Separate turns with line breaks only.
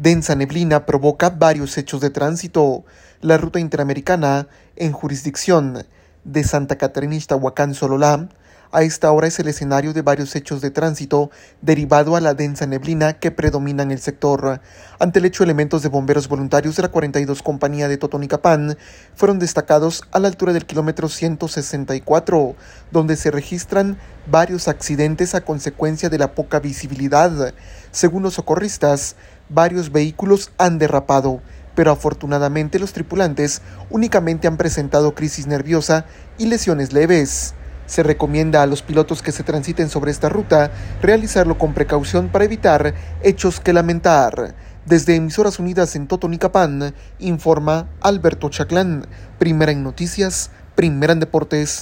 Densa neblina provoca varios hechos de tránsito. La ruta interamericana, en jurisdicción de Santa Catarina Ixtahuacán Sololá, a esta hora es el escenario de varios hechos de tránsito derivado a la densa neblina que predomina en el sector. Ante el hecho, elementos de bomberos voluntarios de la 42 Compañía de Totonicapán fueron destacados a la altura del kilómetro 164, donde se registran varios accidentes a consecuencia de la poca visibilidad. Según los socorristas, varios vehículos han derrapado, pero afortunadamente los tripulantes únicamente han presentado crisis nerviosa y lesiones leves. Se recomienda a los pilotos que se transiten sobre esta ruta realizarlo con precaución para evitar hechos que lamentar. Desde Emisoras Unidas en Totonicapán, informa Alberto Chaclán, primera en noticias, primera en deportes.